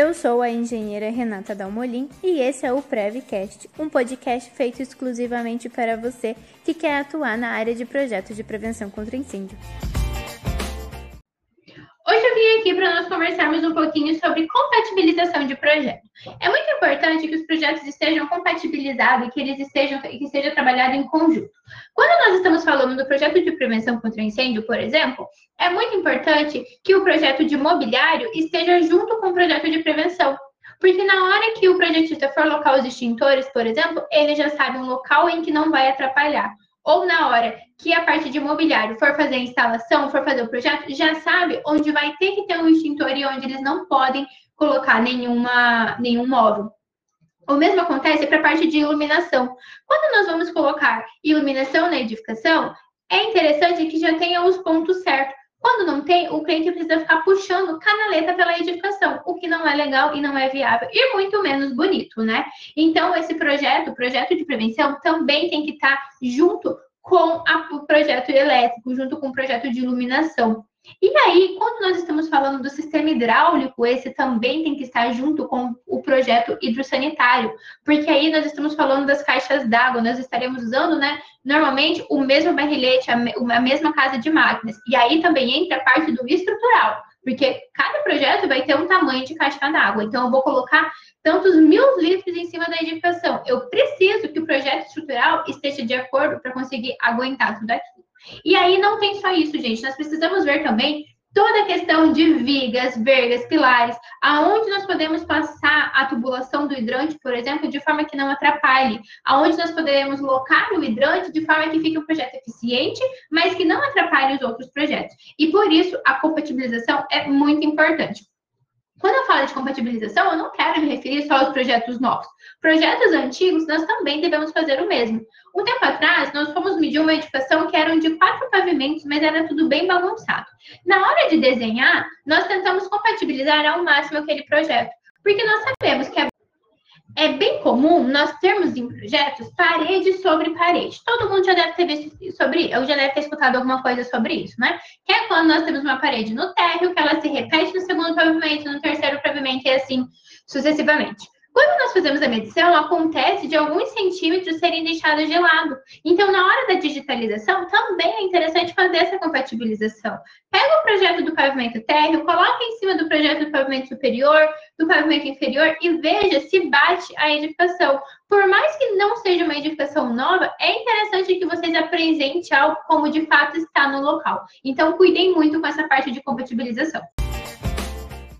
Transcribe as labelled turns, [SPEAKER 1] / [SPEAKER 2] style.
[SPEAKER 1] Eu sou a engenheira Renata Dalmolin e esse é o Prevcast, um podcast feito exclusivamente para você que quer atuar na área de projetos de prevenção contra incêndio.
[SPEAKER 2] Hoje eu vim aqui para nós conversarmos um pouquinho sobre compatibilização de projeto. É muito importante que os projetos estejam compatibilizados e que eles estejam que seja trabalhado em conjunto. Quando nós estamos falando do projeto de prevenção contra incêndio, por exemplo, é muito importante que o projeto de mobiliário esteja junto com o projeto de prevenção. Porque na hora que o projetista for locar os extintores, por exemplo, ele já sabe um local em que não vai atrapalhar ou na hora que a parte de imobiliário for fazer a instalação, for fazer o projeto, já sabe onde vai ter que ter um extintor e onde eles não podem colocar nenhuma, nenhum móvel. O mesmo acontece para a parte de iluminação. Quando nós vamos colocar iluminação na edificação, é interessante que já tenha os pontos certos. Quando não tem, o cliente precisa ficar puxando canaleta pela edificação, o que não é legal e não é viável, e muito menos bonito, né? Então, esse projeto, o projeto de prevenção, também tem que estar junto com a, o projeto elétrico, junto com o projeto de iluminação. E aí, quando nós estamos falando do sistema hidráulico, esse também tem que estar junto com o projeto hidrossanitário, porque aí nós estamos falando das caixas d'água, nós estaremos usando, né, normalmente o mesmo barrilhete, a, mesma casa de máquinas. E aí também entra a parte do estrutural, porque cada projeto vai ter um tamanho de caixa d'água. Então, eu vou colocar tantos mil litros em cima da edificação. Eu preciso que o projeto estrutural esteja de acordo para conseguir aguentar tudo aquilo. E aí não tem só isso, gente. Nós precisamos ver também toda a questão de vigas, vergas, pilares, aonde nós podemos passar a tubulação do hidrante, por exemplo, de forma que não atrapalhe, aonde nós poderemos locar o hidrante de forma que fique um projeto eficiente, mas que não atrapalhe os outros projetos. E por isso a compatibilização é muito importante. Quando eu falo de compatibilização, eu não quero me referir só aos projetos novos. Projetos antigos, nós também devemos fazer o mesmo. Um tempo atrás, nós fomos medir uma edificação que eram de quatro pavimentos, mas era tudo bem bagunçado. Na hora de desenhar, nós tentamos compatibilizar ao máximo aquele projeto, porque nós sabemos que a é bem comum nós termos em projetos parede sobre parede. Todo mundo já deve ter visto sobre, ou já deve ter escutado alguma coisa sobre isso, né? Que é quando nós temos uma parede no térreo, que ela se repete no segundo pavimento, no terceiro pavimento e assim sucessivamente. Quando nós fazemos a medição, acontece de alguns centímetros serem deixados de lado. Então, na hora da digitalização, também é interessante fazer essa compatibilização. Pega o projeto do pavimento térreo, coloca em cima do projeto do pavimento superior, do pavimento inferior e veja se bate a edificação. Por mais que não seja uma edificação nova, é interessante que vocês apresentem algo como de fato está no local. Então, cuidem muito com essa parte de compatibilização.